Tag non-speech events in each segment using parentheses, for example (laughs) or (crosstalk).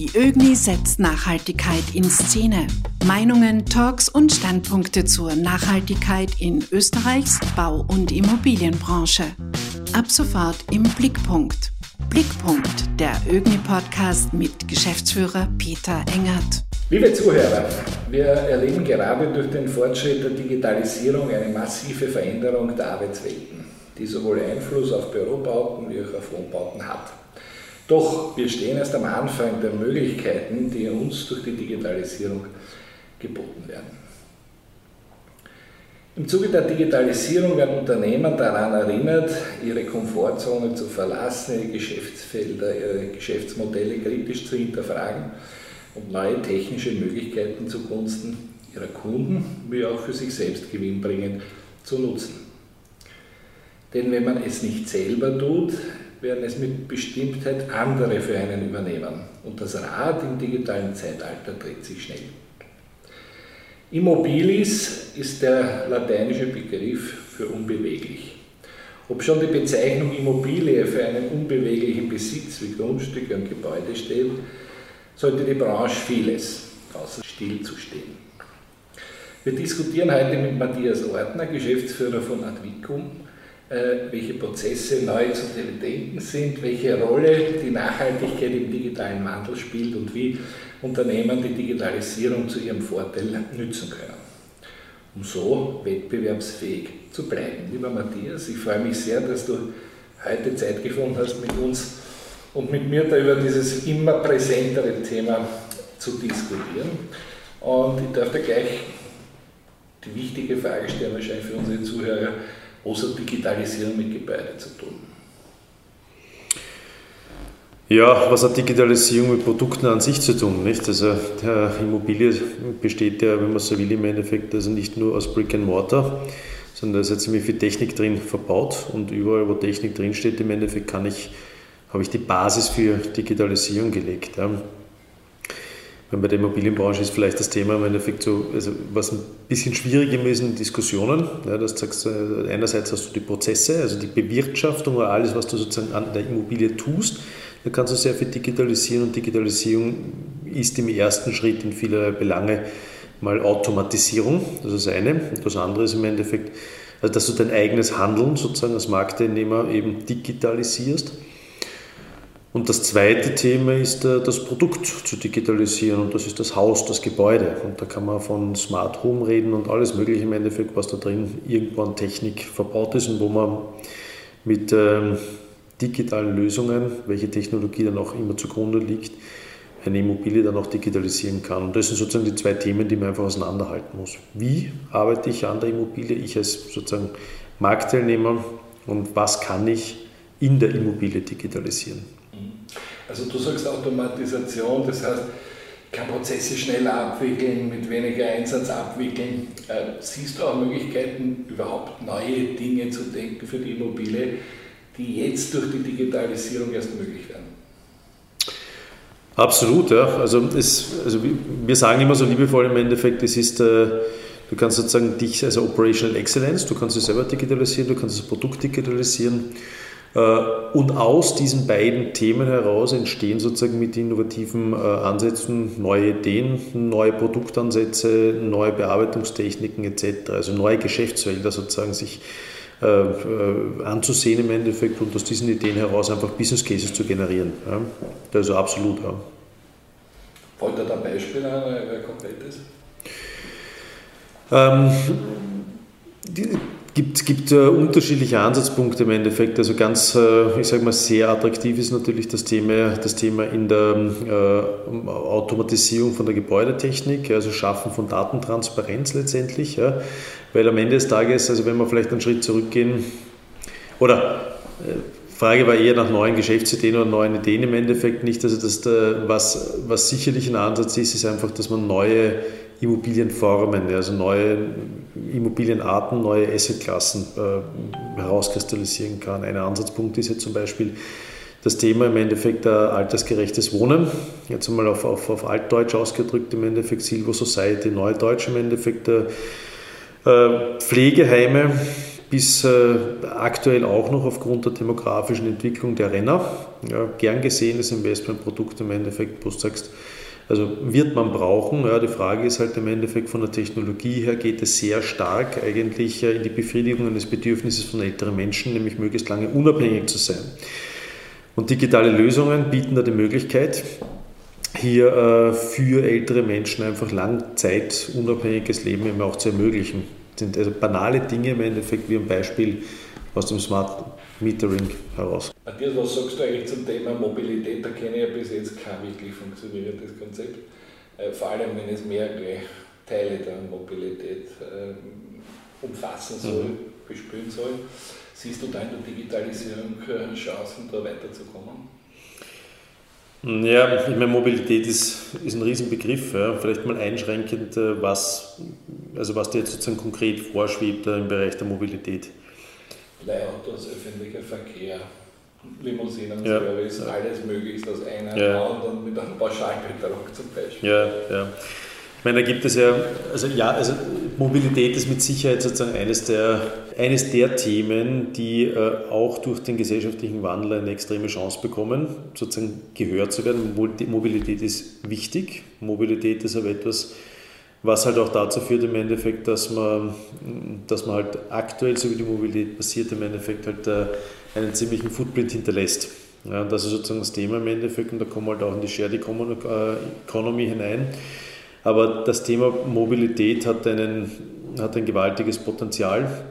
Die ÖGNI setzt Nachhaltigkeit in Szene. Meinungen, Talks und Standpunkte zur Nachhaltigkeit in Österreichs Bau- und Immobilienbranche. Ab sofort im Blickpunkt. Blickpunkt, der ÖGNI-Podcast mit Geschäftsführer Peter Engert. Liebe Zuhörer, wir erleben gerade durch den Fortschritt der Digitalisierung eine massive Veränderung der Arbeitswelten, die sowohl Einfluss auf Bürobauten wie auch auf Wohnbauten hat. Doch wir stehen erst am Anfang der Möglichkeiten, die uns durch die Digitalisierung geboten werden. Im Zuge der Digitalisierung werden Unternehmen daran erinnert, ihre Komfortzone zu verlassen, ihre Geschäftsfelder, ihre Geschäftsmodelle kritisch zu hinterfragen und neue technische Möglichkeiten zugunsten ihrer Kunden wie auch für sich selbst gewinnbringend zu nutzen. Denn wenn man es nicht selber tut, werden es mit Bestimmtheit andere für einen übernehmen. Und das Rad im digitalen Zeitalter dreht sich schnell. Immobilis ist der lateinische Begriff für unbeweglich. Ob schon die Bezeichnung Immobilie für einen unbeweglichen Besitz wie Grundstücke und Gebäude steht, sollte die Branche vieles, außer stillzustehen. Wir diskutieren heute mit Matthias Ortner, Geschäftsführer von Advicum, welche Prozesse neu zu denken sind, welche Rolle die Nachhaltigkeit im digitalen Wandel spielt und wie Unternehmen die Digitalisierung zu ihrem Vorteil nützen können, um so wettbewerbsfähig zu bleiben. Lieber Matthias, ich freue mich sehr, dass du heute Zeit gefunden hast, mit uns und mit mir da über dieses immer präsentere Thema zu diskutieren. Und ich darf da gleich die wichtige Frage stellen, wahrscheinlich für unsere Zuhörer außer Digitalisierung mit Gebäude zu tun? Ja, was hat Digitalisierung mit Produkten an sich zu tun? Nicht? Also Immobilie besteht ja, wenn man so will, im Endeffekt also nicht nur aus Brick and Mortar, sondern da ist ja ziemlich viel Technik drin verbaut und überall, wo Technik drin steht, im Endeffekt kann ich, habe ich die Basis für Digitalisierung gelegt. Ja. Bei der Immobilienbranche ist vielleicht das Thema im Endeffekt so, also was ein bisschen schwieriger ist in Diskussionen. Ja, das sagst, einerseits hast du die Prozesse, also die Bewirtschaftung oder alles, was du sozusagen an der Immobilie tust. Da kannst du sehr viel digitalisieren und Digitalisierung ist im ersten Schritt in vielerlei Belange mal Automatisierung, das ist das eine. Und das andere ist im Endeffekt, also dass du dein eigenes Handeln sozusagen als Marktteilnehmer eben digitalisierst. Und das zweite Thema ist äh, das Produkt zu digitalisieren und das ist das Haus, das Gebäude. Und da kann man von Smart Home reden und alles Mögliche im Endeffekt, was da drin irgendwo an Technik verbaut ist und wo man mit ähm, digitalen Lösungen, welche Technologie dann auch immer zugrunde liegt, eine Immobilie dann auch digitalisieren kann. Und das sind sozusagen die zwei Themen, die man einfach auseinanderhalten muss. Wie arbeite ich an der Immobilie, ich als sozusagen Marktteilnehmer und was kann ich in der Immobilie digitalisieren? Also du sagst Automatisation, das heißt, ich kann Prozesse schneller abwickeln, mit weniger Einsatz abwickeln. Äh, siehst du auch Möglichkeiten, überhaupt neue Dinge zu denken für die Immobilie, die jetzt durch die Digitalisierung erst möglich werden? Absolut, ja. Also, es, also wir sagen immer so liebevoll im Endeffekt, es ist, äh, du kannst sozusagen dich, also Operational Excellence, du kannst es selber digitalisieren, du kannst das Produkt digitalisieren. Äh, und aus diesen beiden Themen heraus entstehen sozusagen mit innovativen äh, Ansätzen neue Ideen, neue Produktansätze, neue Bearbeitungstechniken etc. Also neue Geschäftsfelder sozusagen sich äh, anzusehen im Endeffekt und aus diesen Ideen heraus einfach Business Cases zu generieren. Also absolut. Ja. Wollt ihr da Beispiele, wer konkret ist? Ähm, die, gibt, gibt äh, unterschiedliche Ansatzpunkte im Endeffekt. Also ganz, äh, ich sage mal, sehr attraktiv ist natürlich das Thema, das Thema in der äh, Automatisierung von der Gebäudetechnik, also Schaffen von Datentransparenz letztendlich. Ja. Weil am Ende des Tages, also wenn wir vielleicht einen Schritt zurückgehen, oder äh, Frage war eher nach neuen Geschäftsideen oder neuen Ideen im Endeffekt nicht. Also das, was, was sicherlich ein Ansatz ist, ist einfach, dass man neue Immobilienformen, also neue Immobilienarten, neue Assetklassen äh, herauskristallisieren kann. Ein Ansatzpunkt ist jetzt zum Beispiel das Thema im Endeffekt äh, altersgerechtes Wohnen. Jetzt einmal auf, auf, auf Altdeutsch ausgedrückt, im Endeffekt Silver Society, Neudeutsch im Endeffekt äh, Pflegeheime bis äh, aktuell auch noch aufgrund der demografischen Entwicklung der Renner Ja, gern gesehenes Investmentprodukt im Endeffekt, wo du sagst, also wird man brauchen. Ja, die Frage ist halt im Endeffekt von der Technologie her geht es sehr stark eigentlich in die Befriedigung eines Bedürfnisses von älteren Menschen, nämlich möglichst lange unabhängig zu sein. Und digitale Lösungen bieten da die Möglichkeit, hier äh, für ältere Menschen einfach langzeitunabhängiges Leben eben auch zu ermöglichen. Das sind also banale Dinge im Endeffekt, wie ein Beispiel aus dem Smart Metering heraus. Matthias, was sagst du eigentlich zum Thema Mobilität? Da kenne ich ja bis jetzt kein wirklich funktionierendes Konzept. Äh, vor allem, wenn es mehrere Teile der Mobilität äh, umfassen soll, mhm. bespielen soll. Siehst du da in der Digitalisierung äh, Chancen, da weiterzukommen? Ja, ich meine, Mobilität ist, ist ein Riesenbegriff. Ja. Vielleicht mal einschränkend, was, also was dir jetzt sozusagen konkret vorschwebt im Bereich der Mobilität. Leihautos, öffentlicher Verkehr, Limousinen, ja. Alles möglichst aus einer ja. Hand und mit einem Pauschalbetrag zum Beispiel. Ja, ja. Ich meine, da gibt es ja, also ja, also Mobilität ist mit Sicherheit sozusagen eines der, eines der Themen, die äh, auch durch den gesellschaftlichen Wandel eine extreme Chance bekommen, sozusagen gehört zu werden. Mobilität ist wichtig. Mobilität ist aber etwas, was halt auch dazu führt im Endeffekt, dass man, dass man halt aktuell, so wie die Mobilität passiert, im Endeffekt halt äh, einen ziemlichen Footprint hinterlässt. Ja, das ist sozusagen das Thema im Endeffekt und da kommen halt auch in die Shared Economy hinein. Aber das Thema Mobilität hat, einen, hat ein gewaltiges Potenzial.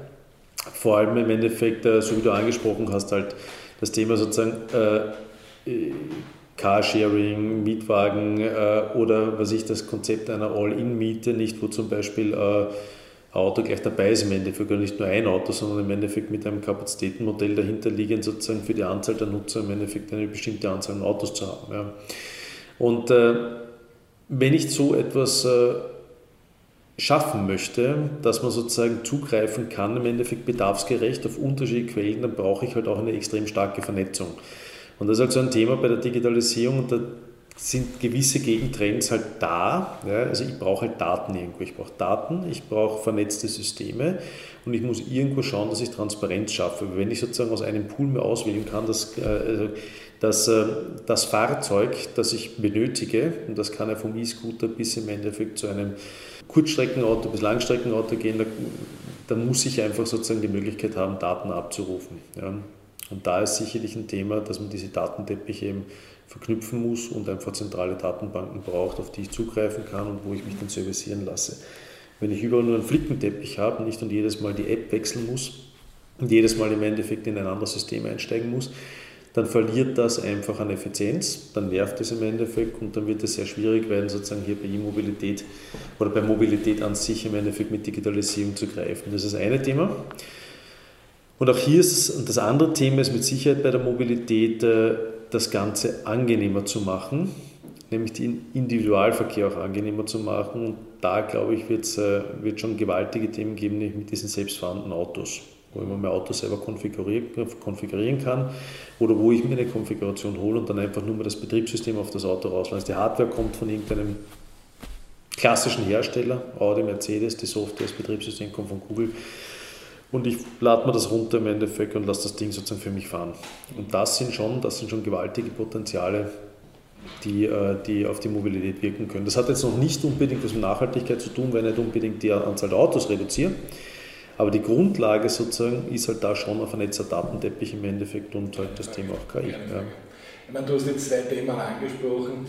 Vor allem im Endeffekt, äh, so wie du angesprochen hast, halt das Thema sozusagen äh, Carsharing, Mietwagen äh, oder was ich das Konzept einer All-In-Miete, nicht wo zum Beispiel äh, Auto gleich dabei ist im Endeffekt, nicht nur ein Auto, sondern im Endeffekt mit einem Kapazitätenmodell dahinter liegend sozusagen für die Anzahl der Nutzer im Endeffekt eine bestimmte Anzahl an Autos zu haben. Ja. Und äh, wenn ich so etwas äh, schaffen möchte, dass man sozusagen zugreifen kann, im Endeffekt bedarfsgerecht auf unterschiedliche Quellen, dann brauche ich halt auch eine extrem starke Vernetzung. Und das ist halt so ein Thema bei der Digitalisierung und da sind gewisse Gegentrends halt da. Ja, also ich brauche halt Daten irgendwo. Ich brauche Daten, ich brauche vernetzte Systeme und ich muss irgendwo schauen, dass ich Transparenz schaffe. Wenn ich sozusagen aus einem Pool mehr auswählen kann, dass, äh, also, dass äh, das Fahrzeug, das ich benötige, und das kann ja vom E-Scooter bis im Endeffekt zu einem Kurzstreckenauto bis Langstreckenauto gehen, dann muss ich einfach sozusagen die Möglichkeit haben, Daten abzurufen. Ja. Und da ist sicherlich ein Thema, dass man diese Datenteppiche eben verknüpfen muss und einfach zentrale Datenbanken braucht, auf die ich zugreifen kann und wo ich mich dann servicieren lasse. Wenn ich überall nur einen Flickenteppich habe, nicht und jedes Mal die App wechseln muss und jedes Mal im Endeffekt in ein anderes System einsteigen muss, dann verliert das einfach an Effizienz, dann nervt es im Endeffekt und dann wird es sehr schwierig werden, sozusagen hier bei E-Mobilität oder bei Mobilität an sich im Endeffekt mit Digitalisierung zu greifen. Das ist das eine Thema. Und auch hier ist das andere Thema ist mit Sicherheit bei der Mobilität äh, das Ganze angenehmer zu machen, nämlich den Individualverkehr auch angenehmer zu machen. Und da, glaube ich, wird es äh, wird schon gewaltige Themen geben, nämlich mit diesen selbstfahrenden Autos, wo ich mir mein Auto selber konfigurieren, kann oder wo ich mir eine Konfiguration hole und dann einfach nur mal das Betriebssystem auf das Auto rauslasse. Die Hardware kommt von irgendeinem klassischen Hersteller, Audi, Mercedes, die Software, das Betriebssystem kommt von Google und ich lade mir das runter im Endeffekt und lasse das Ding sozusagen für mich fahren. Und das sind schon, das sind schon gewaltige Potenziale, die, äh, die auf die Mobilität wirken können. Das hat jetzt noch nicht unbedingt was mit Nachhaltigkeit zu tun, weil ich nicht unbedingt die Anzahl der Autos reduziere. Aber die Grundlage sozusagen ist halt da schon ein vernetzter Datenteppich im Endeffekt und halt das Thema auch KI. Ja. Ich meine, du hast jetzt zwei Themen angesprochen.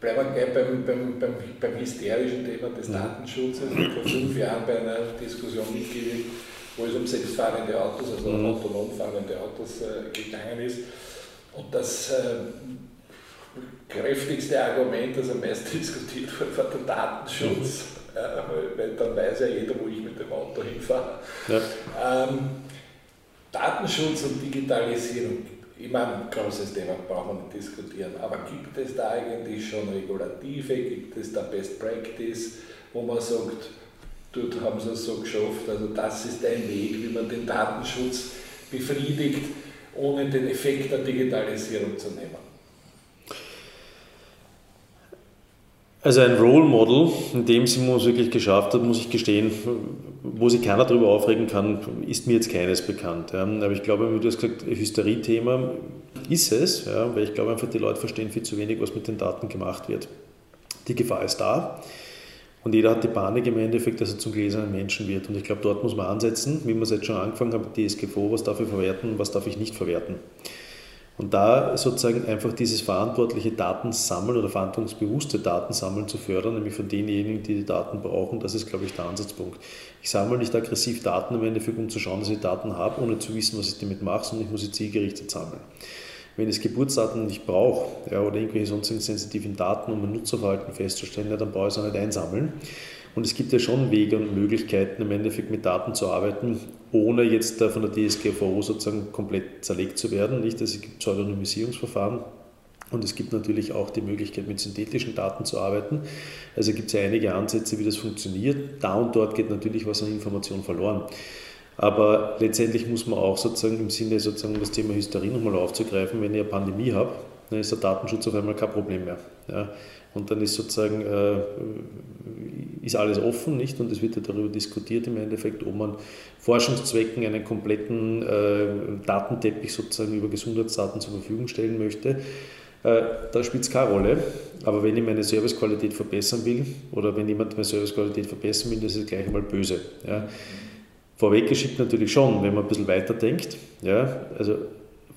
Bleiben wir gleich beim, beim, beim, beim hysterischen Thema des Datenschutzes. Ich habe vor fünf Jahren bei einer Diskussion mitgewirkt wo es um selbstfahrende Autos, also mhm. autonom fahrende Autos äh, gegangen ist. Und das äh, kräftigste Argument, das am meisten (laughs) diskutiert wurde, war der Datenschutz. Mhm. Ja, weil dann weiß ja jeder, wo ich mit dem Auto hinfahre. Ja. Ähm, Datenschutz und Digitalisierung, immer ein großes Thema, brauchen wir nicht diskutieren. Aber gibt es da eigentlich schon Regulative, gibt es da Best Practice, wo man sagt, Dort haben sie es so geschafft. Also das ist ein Weg, wie man den Datenschutz befriedigt, ohne den Effekt der Digitalisierung zu nehmen. Also ein Role Model, in dem sie es wirklich geschafft hat, muss ich gestehen, wo sich keiner darüber aufregen kann, ist mir jetzt keines bekannt. Aber ich glaube, wie du hast gesagt, Hysterie-Thema ist es, weil ich glaube einfach, die Leute verstehen viel zu wenig, was mit den Daten gemacht wird. Die Gefahr ist da. Und jeder hat die Panik im Endeffekt, dass er zum gläsernen Menschen wird. Und ich glaube, dort muss man ansetzen, wie wir es jetzt schon angefangen haben, DSGVO, was darf ich verwerten, was darf ich nicht verwerten. Und da sozusagen einfach dieses verantwortliche Datensammeln oder verantwortungsbewusste Datensammeln zu fördern, nämlich von denjenigen, die die Daten brauchen, das ist, glaube ich, der Ansatzpunkt. Ich sammle nicht aggressiv Daten im Endeffekt, um zu schauen, dass ich Daten habe, ohne zu wissen, was ich damit mache, sondern ich muss sie zielgerichtet sammeln. Wenn ich Geburtsdaten nicht brauche ja, oder irgendwelche sonstigen sensitiven Daten, um ein Nutzerverhalten festzustellen, ja, dann brauche ich es auch nicht einsammeln. Und es gibt ja schon Wege und Möglichkeiten, im Endeffekt mit Daten zu arbeiten, ohne jetzt von der DSGVO sozusagen komplett zerlegt zu werden. Nicht? Also es gibt Pseudonymisierungsverfahren und es gibt natürlich auch die Möglichkeit, mit synthetischen Daten zu arbeiten. Also gibt es ja einige Ansätze, wie das funktioniert. Da und dort geht natürlich was an Information verloren. Aber letztendlich muss man auch sozusagen im Sinne sozusagen das Thema Hysterie nochmal aufzugreifen, wenn ich eine Pandemie habe, dann ist der Datenschutz auf einmal kein Problem mehr. Ja. Und dann ist sozusagen äh, ist alles offen, nicht? Und es wird ja darüber diskutiert im Endeffekt, ob man Forschungszwecken einen kompletten äh, Datenteppich sozusagen über Gesundheitsdaten zur Verfügung stellen möchte. Äh, da spielt es keine Rolle. Aber wenn ich meine Servicequalität verbessern will oder wenn jemand meine Servicequalität verbessern will, das ist gleich einmal böse. Ja. Vorweggeschickt natürlich schon, wenn man ein bisschen weiter denkt. Ja, also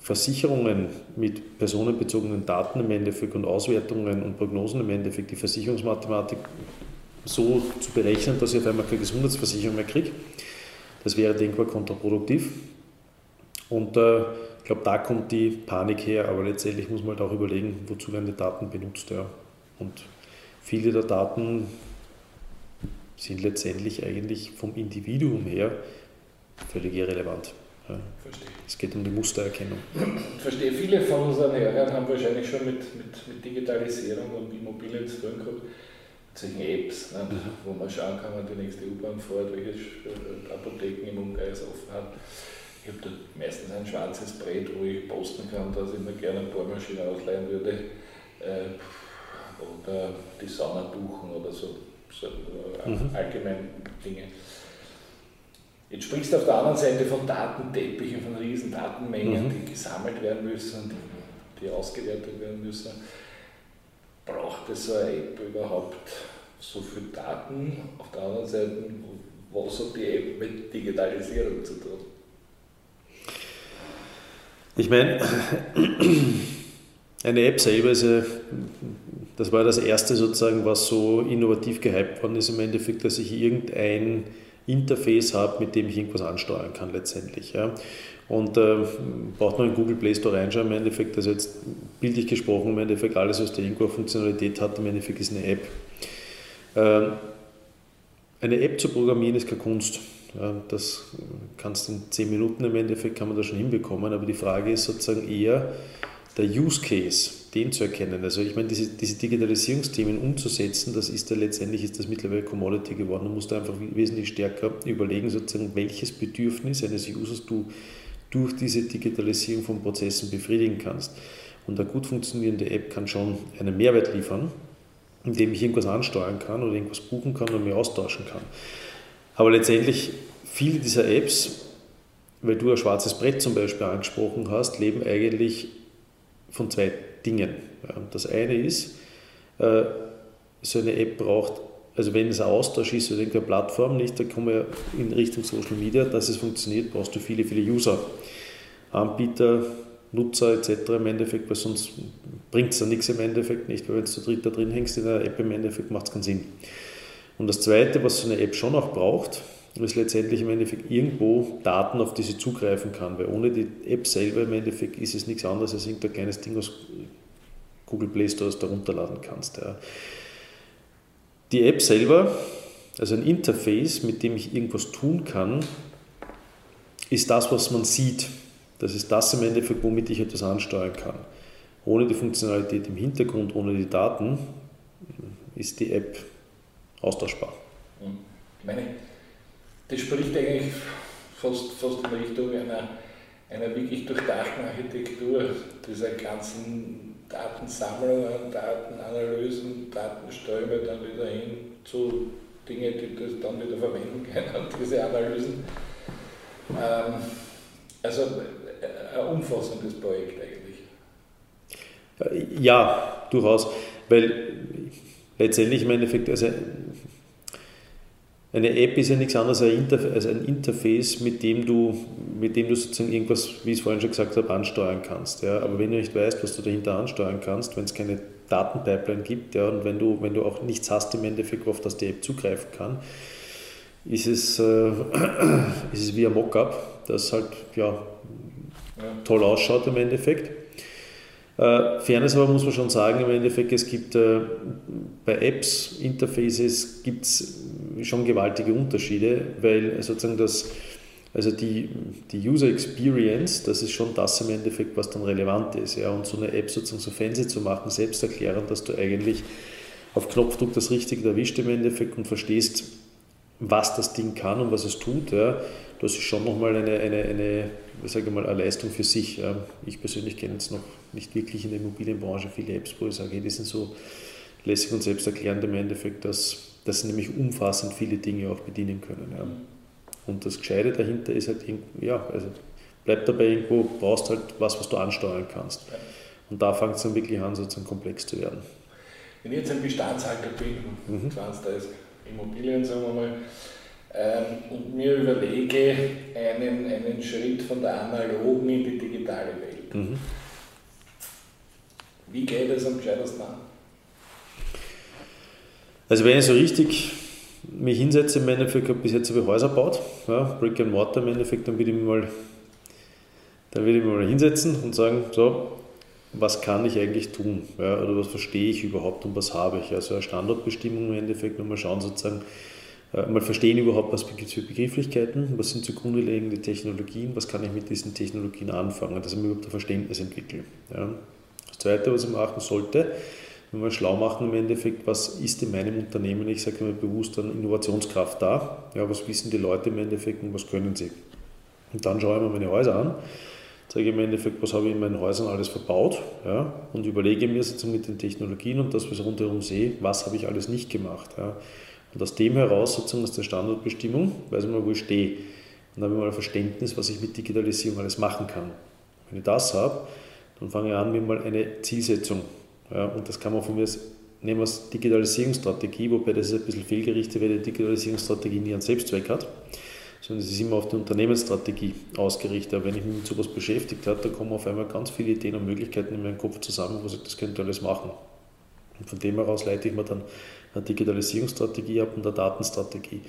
Versicherungen mit personenbezogenen Daten im Endeffekt und Auswertungen und Prognosen im Endeffekt, die Versicherungsmathematik so zu berechnen, dass ich auf einmal keine Gesundheitsversicherung mehr kriege. Das wäre denkbar kontraproduktiv. Und äh, ich glaube, da kommt die Panik her, aber letztendlich muss man halt auch überlegen, wozu werden die Daten benutzt. Ja. Und viele der Daten sind letztendlich eigentlich vom Individuum her völlig irrelevant. Ja. Verstehe. Es geht um die Mustererkennung. Ich verstehe, viele von unseren Hörern haben wahrscheinlich schon mit, mit, mit Digitalisierung und Immobilien zu tun gehabt, solchen Apps, ne, mhm. wo man schauen kann, wann die nächste U-Bahn fährt, welche äh, Apotheken im Umkreis offen hat. Ich habe da meistens ein schwarzes Brett, wo ich posten kann, dass ich mir gerne eine Bohrmaschine ausleihen würde äh, oder die Sauna buchen oder so so äh, mhm. allgemein Dinge. Jetzt sprichst du auf der anderen Seite von Datenteppichen, von riesen Datenmengen, mhm. die gesammelt werden müssen, die, die ausgewertet werden müssen. Braucht es so eine App überhaupt so viel Daten? Auf der anderen Seite, was hat die App mit Digitalisierung zu tun? Ich meine, eine App selber ist ja das war das erste sozusagen, was so innovativ gehypt worden ist im Endeffekt, dass ich irgendein Interface habe, mit dem ich irgendwas ansteuern kann letztendlich. Ja. Und äh, braucht man in Google Play Store reinschauen im Endeffekt, also jetzt bildlich gesprochen im Endeffekt alles, was da irgendwo Funktionalität hat, im Endeffekt ist eine App. Äh, eine App zu programmieren ist keine Kunst. Ja, das kannst in 10 Minuten im Endeffekt, kann man das schon hinbekommen, aber die Frage ist sozusagen eher der Use Case den zu erkennen. Also ich meine, diese, diese Digitalisierungsthemen umzusetzen, das ist ja letztendlich ist das mittlerweile Commodity geworden. Du musst einfach wesentlich stärker überlegen, sozusagen, welches Bedürfnis eines Users du durch diese Digitalisierung von Prozessen befriedigen kannst. Und eine gut funktionierende App kann schon einen Mehrwert liefern, indem ich irgendwas ansteuern kann oder irgendwas buchen kann und mir austauschen kann. Aber letztendlich, viele dieser Apps, weil du ein schwarzes Brett zum Beispiel angesprochen hast, leben eigentlich von zwei Dingen. Das eine ist, äh, so eine App braucht, also wenn es ein Austausch ist oder irgendeine Plattform, nicht, da kommen wir in Richtung Social Media, dass es funktioniert, brauchst du viele, viele User, Anbieter, Nutzer etc. im Endeffekt, weil sonst bringt es ja nichts im Endeffekt nicht, weil wenn du zu dritt da drin hängst in einer App im Endeffekt macht es keinen Sinn. Und das Zweite, was so eine App schon auch braucht, ist letztendlich im Endeffekt irgendwo Daten, auf die sie zugreifen kann, weil ohne die App selber im Endeffekt ist es nichts anderes als irgendein kleines Ding aus Google Play Stores da runterladen kannst. Ja. Die App selber, also ein Interface, mit dem ich irgendwas tun kann, ist das, was man sieht. Das ist das im Endeffekt, womit ich etwas ansteuern kann. Ohne die Funktionalität im Hintergrund, ohne die Daten, ist die App austauschbar. Ich meine, das spricht eigentlich fast, fast in Richtung einer, einer wirklich durchdachten Architektur dieser ganzen Datensammlungen, Datenanalysen, Datenströme dann wieder hin zu Dingen, die das dann wieder verwenden können, (laughs) diese Analysen. Ähm, also äh, ein umfassendes Projekt eigentlich. Ja, durchaus, weil letztendlich im Endeffekt, also eine App ist ja nichts anderes als ein Interface, mit dem du, mit dem du sozusagen irgendwas, wie ich es vorhin schon gesagt habe, ansteuern kannst. Ja. Aber wenn du nicht weißt, was du dahinter ansteuern kannst, wenn es keine Datenpipeline gibt ja, und wenn du, wenn du auch nichts hast im Endeffekt, auf das die App zugreifen kann, ist es, äh, (clears throat) ist es wie ein Mockup, das halt ja, toll ausschaut im Endeffekt. Äh, Fairness aber muss man schon sagen, im Endeffekt, es gibt äh, bei Apps, Interfaces, gibt es schon gewaltige Unterschiede, weil sozusagen das, also die, die User Experience, das ist schon das im Endeffekt, was dann relevant ist. Ja? Und so eine App sozusagen so fancy zu machen, selbst erklären, dass du eigentlich auf Knopfdruck das Richtige erwischt im Endeffekt und verstehst, was das Ding kann und was es tut, ja? Das ist schon nochmal eine, eine, eine, sage mal, eine Leistung für sich. Ich persönlich kenne jetzt noch nicht wirklich in der Immobilienbranche viele Apps, wo ich sage, hey, die sind so lässig und selbsterklärend im Endeffekt, dass, dass sie nämlich umfassend viele Dinge auch bedienen können. Ja. Und das Gescheite dahinter ist halt, ja, also bleibt dabei irgendwo, brauchst halt was, was du ansteuern kannst. Und da fängt es dann wirklich an, sozusagen komplex zu werden. Wenn ich jetzt ein Bestandshalter bin, mhm. 20 Immobilien, sagen wir mal, ähm, und mir überlege, einen, einen Schritt von der analogen in die digitale Welt. Mhm. Wie geht es am gescheitesten an? Also wenn ich so richtig mich hinsetze, im Endeffekt habe bis jetzt habe ich Häuser gebaut, ja, Brick and Mortar im Endeffekt, dann würde ich mich mal, dann würde ich mich mal hinsetzen und sagen, so, was kann ich eigentlich tun? Ja, oder was verstehe ich überhaupt und was habe ich? Also eine Standortbestimmung im Endeffekt, wenn wir schauen sozusagen, mal verstehen überhaupt, was gibt es für Begrifflichkeiten, was sind zugrunde liegende Technologien, was kann ich mit diesen Technologien anfangen, dass ich mir überhaupt ein Verständnis entwickle. Ja. Das Zweite, was ich machen sollte, wenn wir schlau machen im Endeffekt, was ist in meinem Unternehmen, ich sage immer bewusst, an Innovationskraft da, ja, was wissen die Leute im Endeffekt und was können sie. Und dann schaue ich mir meine Häuser an, zeige im Endeffekt, was habe ich in meinen Häusern alles verbaut ja, und überlege mir sozusagen mit den Technologien und das, was ich rundherum sehe, was habe ich alles nicht gemacht. Ja. Und aus dem heraus, sozusagen aus der Standardbestimmung, weiß ich mal, wo ich stehe. Und dann habe ich mal ein Verständnis, was ich mit Digitalisierung alles machen kann. Wenn ich das habe, dann fange ich an mit mal eine Zielsetzung. Ja, und das kann man von mir nehmen als Digitalisierungsstrategie, wobei das ist ein bisschen fehlgerichtet, weil die Digitalisierungsstrategie nie einen Selbstzweck hat, sondern es ist immer auf die Unternehmensstrategie ausgerichtet. Aber wenn ich mich mit sowas beschäftigt habe, da kommen auf einmal ganz viele Ideen und Möglichkeiten in meinem Kopf zusammen, wo ich das könnte alles machen. Und von dem heraus leite ich mir dann eine Digitalisierungsstrategie ab und eine Datenstrategie.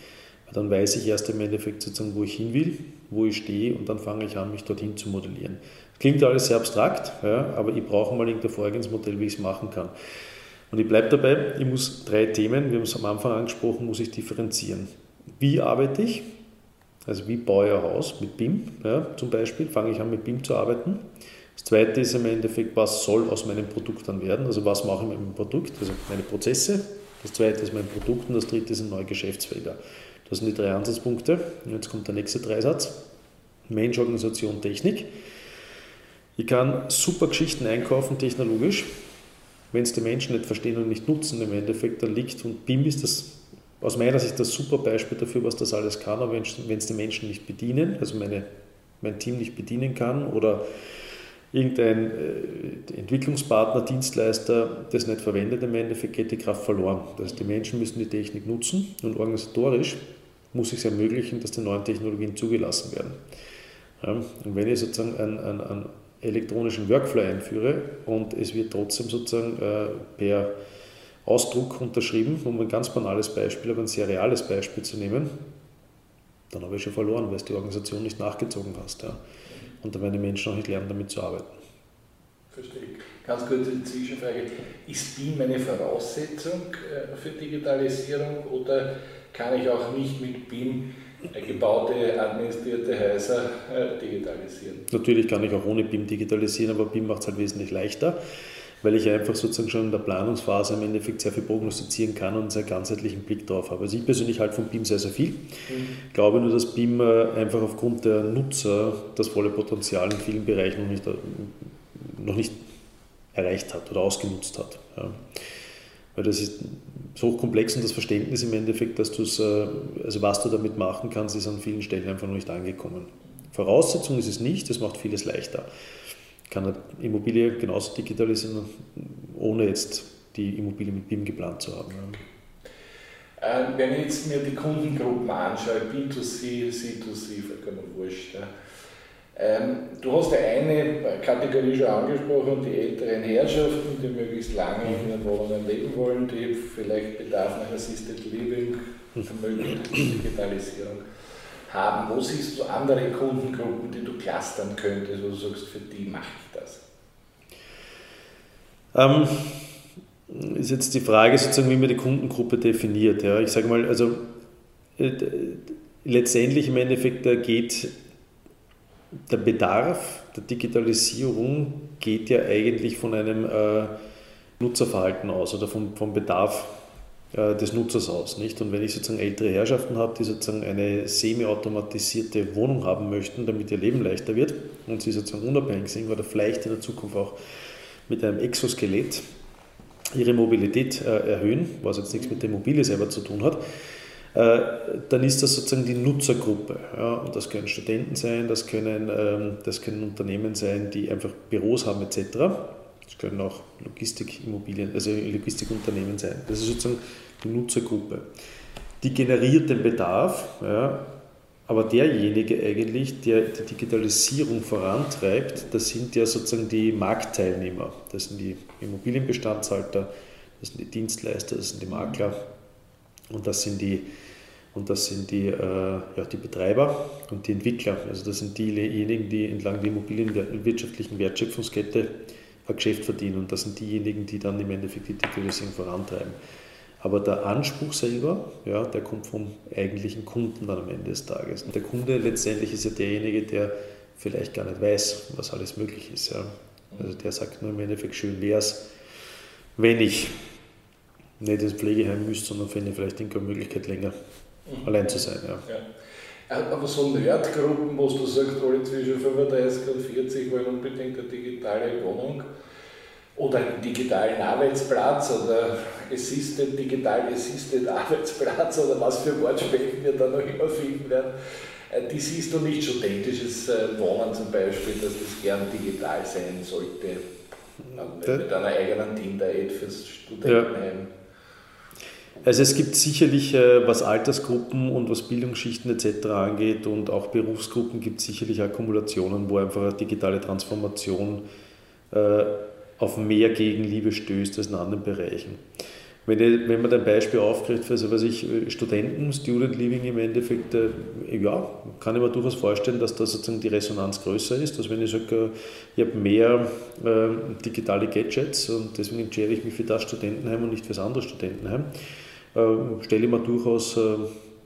Dann weiß ich erst im Endeffekt sozusagen, wo ich hin will, wo ich stehe und dann fange ich an, mich dorthin zu modellieren. Klingt alles sehr abstrakt, ja, aber ich brauche mal irgendein Vorgehensmodell, wie ich es machen kann. Und ich bleibe dabei, ich muss drei Themen, wir haben es am Anfang angesprochen, muss ich differenzieren. Wie arbeite ich? Also wie baue ich ein Haus mit BIM ja, zum Beispiel, fange ich an mit BIM zu arbeiten. Das zweite ist im Endeffekt, was soll aus meinem Produkt dann werden, also was mache ich mit meinem Produkt, also meine Prozesse. Das zweite ist mein Produkt und das dritte sind neue Geschäftsfelder. Das sind die drei Ansatzpunkte. Und jetzt kommt der nächste Dreisatz. Mensch, Organisation, Technik. Ich kann super Geschichten einkaufen, technologisch. Wenn es die Menschen nicht verstehen und nicht nutzen, im Endeffekt, dann liegt, und BIM ist das aus meiner Sicht das super Beispiel dafür, was das alles kann, aber wenn es die Menschen nicht bedienen, also meine, mein Team nicht bedienen kann oder irgendein äh, Entwicklungspartner, Dienstleister das nicht verwendet, im Endeffekt geht die Kraft verloren. Das heißt, die Menschen müssen die Technik nutzen und organisatorisch muss es ermöglichen, dass die neuen Technologien zugelassen werden. Und wenn ich sozusagen einen, einen, einen, elektronischen Workflow einführe und es wird trotzdem sozusagen äh, per Ausdruck unterschrieben, um ein ganz banales Beispiel, aber ein sehr reales Beispiel zu nehmen, dann habe ich schon verloren, weil es die Organisation nicht nachgezogen hast. Ja. Und werden die Menschen auch nicht lernen, damit zu arbeiten. Verstehe. Ganz kurze Zwischenfrage. Ist BIM eine Voraussetzung äh, für Digitalisierung oder kann ich auch nicht mit BIM gebaute, administrierte Häuser äh, digitalisieren? Natürlich kann ich auch ohne BIM digitalisieren, aber BIM macht es halt wesentlich leichter, weil ich einfach sozusagen schon in der Planungsphase im Endeffekt sehr viel prognostizieren kann und einen ganzheitlichen Blick drauf habe. Also ich persönlich halte von BIM sehr, sehr viel. Mhm. Glaube nur, dass BIM äh, einfach aufgrund der Nutzer das volle Potenzial in vielen Bereichen noch nicht, noch nicht erreicht hat oder ausgenutzt hat. Ja. Weil das ist so komplex und das Verständnis im Endeffekt, dass du es, äh, also was du damit machen kannst, ist an vielen Stellen einfach noch nicht angekommen. Voraussetzung ist es nicht, das macht vieles leichter. Ich kann eine Immobilie genauso digitalisieren, ohne jetzt die Immobilie mit BIM geplant zu haben. Ähm, wenn ich jetzt mir die Kundengruppen anschaue, B2C, C2C, vollkommen wurscht. Ja. Ähm, du hast ja eine Kategorie schon angesprochen, die älteren Herrschaften, die möglichst lange in ihren Wohnungen leben wollen, die vielleicht Bedarf nach Assisted Living, ermöglicht Digitalisierung haben. Wo siehst du andere Kundengruppen, die du clustern könntest, wo du sagst, für die mache ich das? Ähm, ist jetzt die Frage sozusagen, wie man die Kundengruppe definiert. Ja. Ich sage mal, also äh, letztendlich im Endeffekt da geht der Bedarf der Digitalisierung geht ja eigentlich von einem äh, Nutzerverhalten aus oder vom, vom Bedarf des Nutzers aus. Nicht? Und wenn ich sozusagen ältere Herrschaften habe, die sozusagen eine semi-automatisierte Wohnung haben möchten, damit ihr Leben leichter wird und sie sozusagen unabhängig sind oder vielleicht in der Zukunft auch mit einem Exoskelett ihre Mobilität äh, erhöhen, was jetzt nichts mit der Immobilie selber zu tun hat, äh, dann ist das sozusagen die Nutzergruppe. Ja, und das können Studenten sein, das können, ähm, das können Unternehmen sein, die einfach Büros haben etc. Das können auch Logistikimmobilien, also Logistikunternehmen sein. Das ist sozusagen die Nutzergruppe. Die generiert den Bedarf, ja, aber derjenige eigentlich, der die Digitalisierung vorantreibt, das sind ja sozusagen die Marktteilnehmer. Das sind die Immobilienbestandshalter, das sind die Dienstleister, das sind die Makler und das sind die, und das sind die, äh, ja, die Betreiber und die Entwickler. Also das sind diejenigen, die entlang der immobilienwirtschaftlichen Wertschöpfungskette ein Geschäft verdienen und das sind diejenigen, die dann im Endeffekt die Digitalisierung vorantreiben. Aber der Anspruch selber, ja, der kommt vom eigentlichen Kunden dann am Ende des Tages. Und der Kunde letztendlich ist ja derjenige, der vielleicht gar nicht weiß, was alles möglich ist. Ja. Also der sagt nur im Endeffekt, schön wäre es, wenn ich nicht ins Pflegeheim müsste, sondern finde vielleicht eine Möglichkeit länger mhm. allein zu sein. Ja. ja. Aber so Nerdgruppen, wo du sagst, alle zwischen 35 und 40 wollen unbedingt eine digitale Wohnung, oder einen digitalen Arbeitsplatz oder assisted, digital assisted (laughs) Arbeitsplatz oder was für Wortspiele wir da noch immer finden werden. Äh, die siehst du nicht studentisches äh, Wohnen zum Beispiel, dass das gern digital sein sollte. Mit einer eigenen Tinder-Aid fürs Studentenheim. Also es gibt sicherlich, äh, was Altersgruppen und was Bildungsschichten etc. angeht und auch Berufsgruppen, gibt es sicherlich Akkumulationen, wo einfach eine digitale Transformation auf mehr Gegenliebe stößt als in anderen Bereichen. Wenn, ich, wenn man ein Beispiel aufkriegt für also was ich, Studenten, Student Living im Endeffekt, äh, ja, kann ich mir durchaus vorstellen, dass da sozusagen die Resonanz größer ist. Dass wenn ich sage, äh, ich habe mehr äh, digitale Gadgets und deswegen entscheide ich mich für das Studentenheim und nicht für das andere Studentenheim, äh, stelle ich mir durchaus, äh,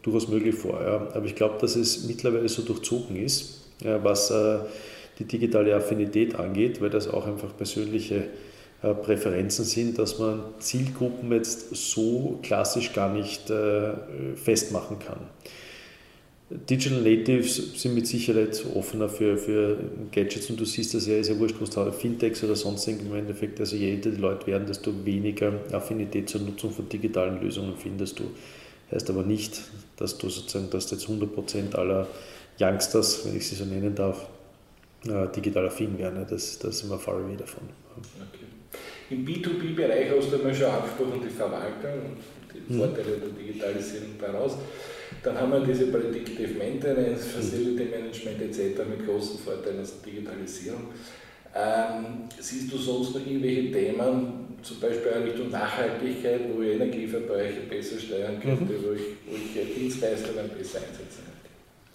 durchaus möglich vor. Ja. Aber ich glaube, dass es mittlerweile so durchzogen ist, was äh, die digitale Affinität angeht, weil das auch einfach persönliche äh, Präferenzen sind, dass man Zielgruppen jetzt so klassisch gar nicht äh, festmachen kann. Digital Natives sind mit Sicherheit offener für, für Gadgets und du siehst das ja, ist ja wurscht, was du Fintechs oder sonst im Endeffekt, also je älter die Leute werden, desto weniger Affinität zur Nutzung von digitalen Lösungen findest du. Heißt aber nicht, dass du sozusagen, dass jetzt 100% aller Youngsters, wenn ich sie so nennen darf, äh, digital affin werden. Das, das sind wir far away davon. Okay. Im B2B-Bereich hast du einmal schon angesprochen, die Verwaltung und die mhm. Vorteile der Digitalisierung daraus. Dann haben wir diese Predictive Maintenance, Facility Management etc. mit großen Vorteilen aus der Digitalisierung. Ähm, siehst du sonst noch irgendwelche Themen, zum Beispiel in Richtung Nachhaltigkeit, wo ich Energieverbräuche besser steuern könnte, mhm. wo, ich, wo ich Dienstleistungen besser einsetzen kann?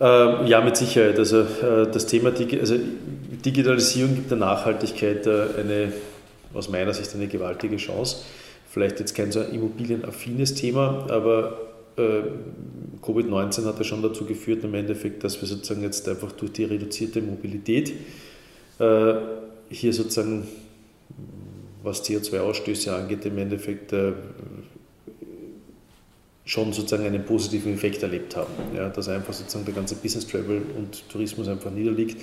Ähm, ja, mit Sicherheit. Also äh, das Thema Digi also Digitalisierung gibt der Nachhaltigkeit äh, eine, aus meiner Sicht eine gewaltige Chance. Vielleicht jetzt kein so immobilienaffines Thema, aber Covid-19 hat ja schon dazu geführt im Endeffekt, dass wir sozusagen jetzt einfach durch die reduzierte Mobilität hier sozusagen, was CO2-Ausstöße angeht, im Endeffekt schon sozusagen einen positiven Effekt erlebt haben. Ja, dass einfach sozusagen der ganze Business Travel und Tourismus einfach niederliegt.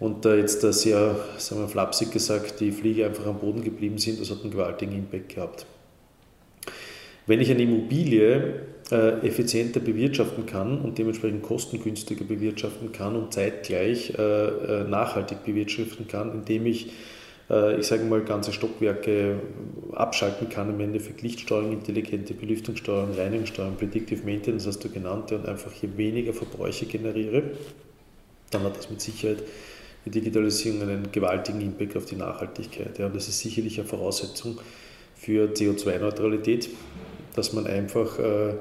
und da jetzt sehr, sagen wir flapsig gesagt, die Fliege einfach am Boden geblieben sind, das hat einen gewaltigen Impact gehabt. Wenn ich eine Immobilie äh, effizienter bewirtschaften kann und dementsprechend kostengünstiger bewirtschaften kann und zeitgleich äh, äh, nachhaltig bewirtschaften kann, indem ich, ich sage mal, ganze Stockwerke abschalten kann, im Endeffekt Lichtsteuerung, intelligente Belüftungssteuerung, Reinigungssteuerung, Predictive Maintenance hast du genannt, und einfach hier weniger Verbräuche generiere, dann hat das mit Sicherheit die Digitalisierung einen gewaltigen Impact auf die Nachhaltigkeit. Ja, und das ist sicherlich eine Voraussetzung für CO2-Neutralität, dass man einfach, äh,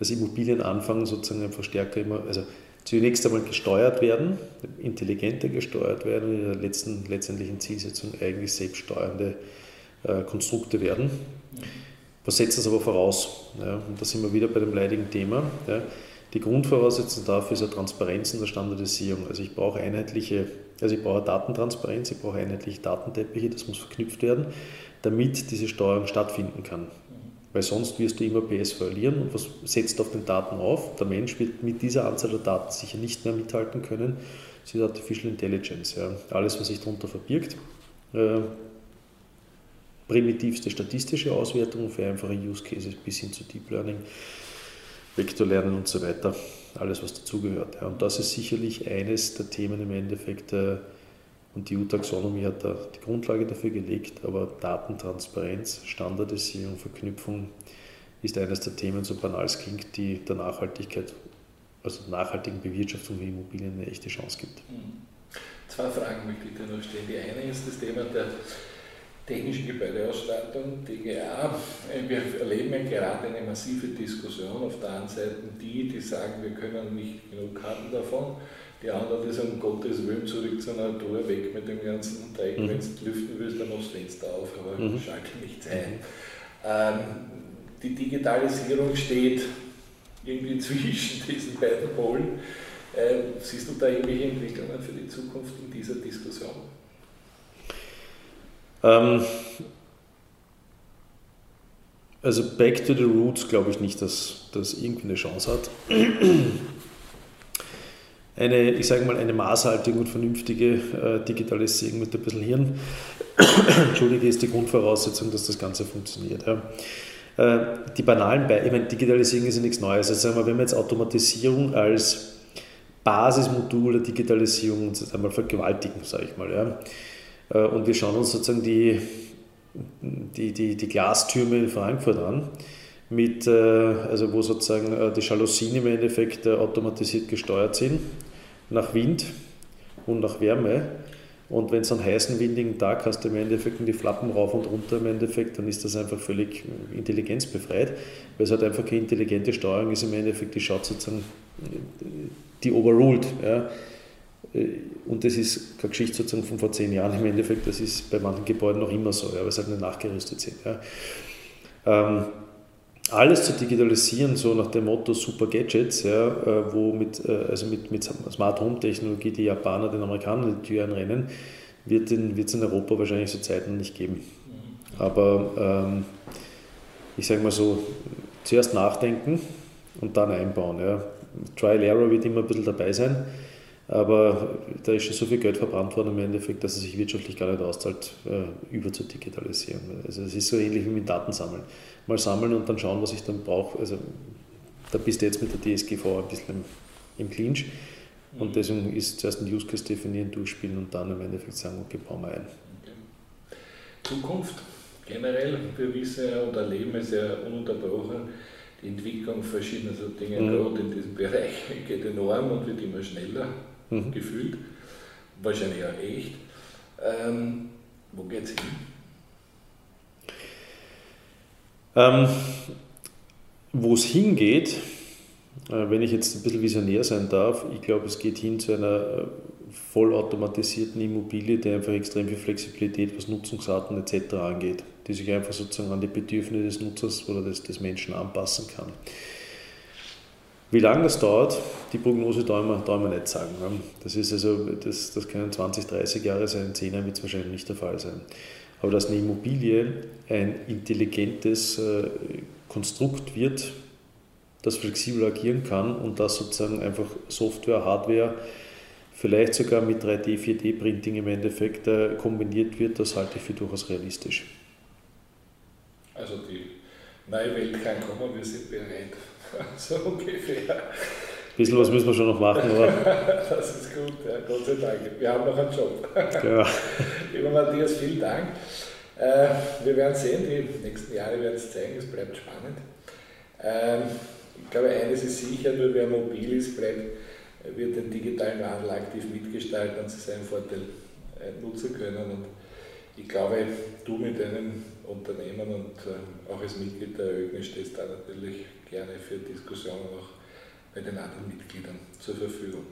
Immobilien anfangen, sozusagen einfach stärker immer, also zunächst einmal gesteuert werden, intelligenter gesteuert werden und in der letzten, letztendlichen Zielsetzung eigentlich selbststeuernde äh, Konstrukte werden. Was setzt das aber voraus? Ja, und da sind wir wieder bei dem leidigen Thema. Ja. Die Grundvoraussetzung dafür ist ja Transparenz in der Standardisierung. Also ich brauche einheitliche, also ich brauche Datentransparenz, ich brauche einheitliche Datenteppiche, das muss verknüpft werden, damit diese Steuerung stattfinden kann weil sonst wirst du immer PS verlieren und was setzt auf den Daten auf? Der Mensch wird mit dieser Anzahl der Daten sicher nicht mehr mithalten können. Das ist Artificial Intelligence. Ja. Alles, was sich darunter verbirgt. Äh, primitivste statistische Auswertung für einfache Use Cases bis hin zu Deep Learning, Vektorlernen und so weiter. Alles, was dazugehört. Ja. Und das ist sicherlich eines der Themen im Endeffekt, äh, und die EU-Taxonomie hat da die Grundlage dafür gelegt, aber Datentransparenz, Standardisierung, Verknüpfung ist eines der Themen, so banal es klingt, die der Nachhaltigkeit, also der nachhaltigen Bewirtschaftung von Immobilien eine echte Chance gibt. Mhm. Zwei Fragen möchte ich dir noch stellen. Die eine ist das Thema der technischen Gebäudeausstattung, TGA. Wir erleben ja gerade eine massive Diskussion auf der einen Seite die, die sagen, wir können nicht genug haben davon die anderen, die sagen, um Gottes Willen zurück zur Natur, weg mit dem ganzen Dreck. Mhm. Wenn du lüften willst, dann machst du das Fenster auf, aber mhm. schalte nichts ein. Ähm, die Digitalisierung steht irgendwie (laughs) zwischen diesen beiden Polen. Ähm, siehst du da irgendwelche Entwicklungen für die Zukunft in dieser Diskussion? Ähm, also back to the roots glaube ich nicht, dass das irgendwie eine Chance hat eine, ich sage mal, eine maßhaltige und vernünftige äh, Digitalisierung mit ein bisschen Hirn, (coughs) Entschuldige, ist die Grundvoraussetzung, dass das Ganze funktioniert. Ja. Äh, die banalen Be ich meine, Digitalisierung ist ja nichts Neues. Also sagen wir, wenn wir jetzt Automatisierung als Basismodul der Digitalisierung einmal vergewaltigen, sage ich mal. Ja. Äh, und wir schauen uns sozusagen die, die, die, die Glastürme in Frankfurt an mit, äh, also wo sozusagen äh, die Jalousien im Endeffekt automatisiert gesteuert sind nach Wind und nach Wärme. Und wenn es einen heißen, windigen Tag hast, im Endeffekt die Flappen rauf und runter im Endeffekt, dann ist das einfach völlig intelligenzbefreit, weil es halt einfach keine intelligente Steuerung ist im Endeffekt, die schaut sozusagen, die overruled. Ja. Und das ist keine Geschichte sozusagen von vor zehn Jahren im Endeffekt, das ist bei manchen Gebäuden noch immer so, ja, weil sie halt nicht nachgerüstet sind. Ja. Ähm, alles zu digitalisieren, so nach dem Motto Super Gadgets, ja, äh, wo mit, äh, also mit, mit Smart Home Technologie die Japaner den Amerikanern die Tür einrennen, wird es in Europa wahrscheinlich so Zeiten nicht geben. Aber ähm, ich sage mal so, zuerst nachdenken und dann einbauen. Ja. Trial Error wird immer ein bisschen dabei sein, aber da ist schon so viel Geld verbrannt worden im Endeffekt, dass es sich wirtschaftlich gar nicht auszahlt, äh, über zu digitalisieren. Also es ist so ähnlich wie mit Datensammeln mal sammeln und dann schauen, was ich dann brauche. Also da bist du jetzt mit der DSGV ein bisschen im Clinch. Und mhm. deswegen ist zuerst ein Use Case definieren, durchspielen und dann im Endeffekt sagen, okay, bauen wir ein. Okay. Zukunft generell, wir wissen ja und erleben es ja ununterbrochen, die Entwicklung verschiedener so Dinge, mhm. gerade in diesem Bereich, (laughs) geht enorm und wird immer schneller mhm. gefühlt. Wahrscheinlich auch echt. Ähm, wo geht es hin? Ähm, Wo es hingeht, äh, wenn ich jetzt ein bisschen visionär sein darf, ich glaube, es geht hin zu einer äh, vollautomatisierten Immobilie, die einfach extrem viel Flexibilität, was Nutzungsarten etc. angeht, die sich einfach sozusagen an die Bedürfnisse des Nutzers oder des, des Menschen anpassen kann. Wie lange das dauert, die Prognose man, darf man nicht sagen. Das, ist also, das, das können 20, 30 Jahre sein, 10 Jahre wird es wahrscheinlich nicht der Fall sein aber dass eine Immobilie ein intelligentes äh, Konstrukt wird, das flexibel agieren kann und das sozusagen einfach Software, Hardware vielleicht sogar mit 3D, 4D-Printing im Endeffekt äh, kombiniert wird, das halte ich für durchaus realistisch. Also die neue Welt kann kommen, wir sind bereit. (laughs) So ungefähr. Ein bisschen was müssen wir schon noch machen, aber. (laughs) das ist gut, ja, Gott sei Dank. Wir haben noch einen Job. Ja. (laughs) Lieber Matthias, vielen Dank. Äh, wir werden sehen, die nächsten Jahre werden es zeigen, es bleibt spannend. Ähm, ich glaube, eines ist sicher, nur wer mobil ist, bleibt, wird den digitalen Wandel aktiv mitgestalten und seinen Vorteil äh, nutzen können. Und ich glaube, du mit deinem Unternehmen und äh, auch als Mitglied der ÖGNI stehst da natürlich gerne für Diskussionen auch bei den anderen Mitgliedern zur Verfügung.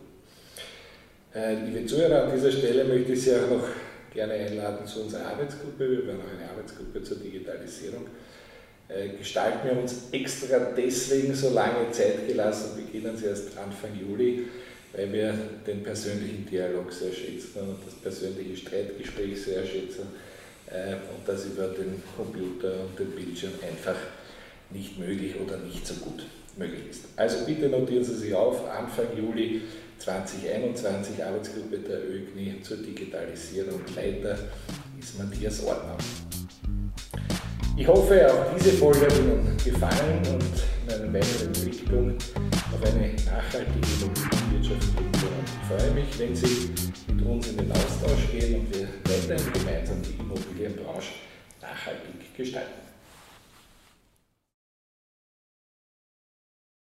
liebe Zuhörer, an dieser Stelle möchte ich Sie auch noch gerne einladen zu unserer Arbeitsgruppe. Wir werden auch eine Arbeitsgruppe zur Digitalisierung äh, gestalten. Wir uns extra deswegen so lange Zeit gelassen, beginnen sie erst Anfang Juli, weil wir den persönlichen Dialog sehr schätzen und das persönliche Streitgespräch sehr schätzen äh, und das über den Computer und den Bildschirm einfach nicht möglich oder nicht so gut möglich ist. Also bitte notieren Sie sich auf, Anfang Juli 2021 Arbeitsgruppe der ÖGNI zur Digitalisierung. Leiter ist Matthias Ordner. Ich hoffe, auch diese Folge hat Ihnen gefallen und in einer weiteren Entwicklung auf eine nachhaltige Immobilienwirtschaft bringen. Ich freue mich, wenn Sie mit uns in den Austausch gehen und wir weiterhin gemeinsam die Immobilienbranche nachhaltig gestalten.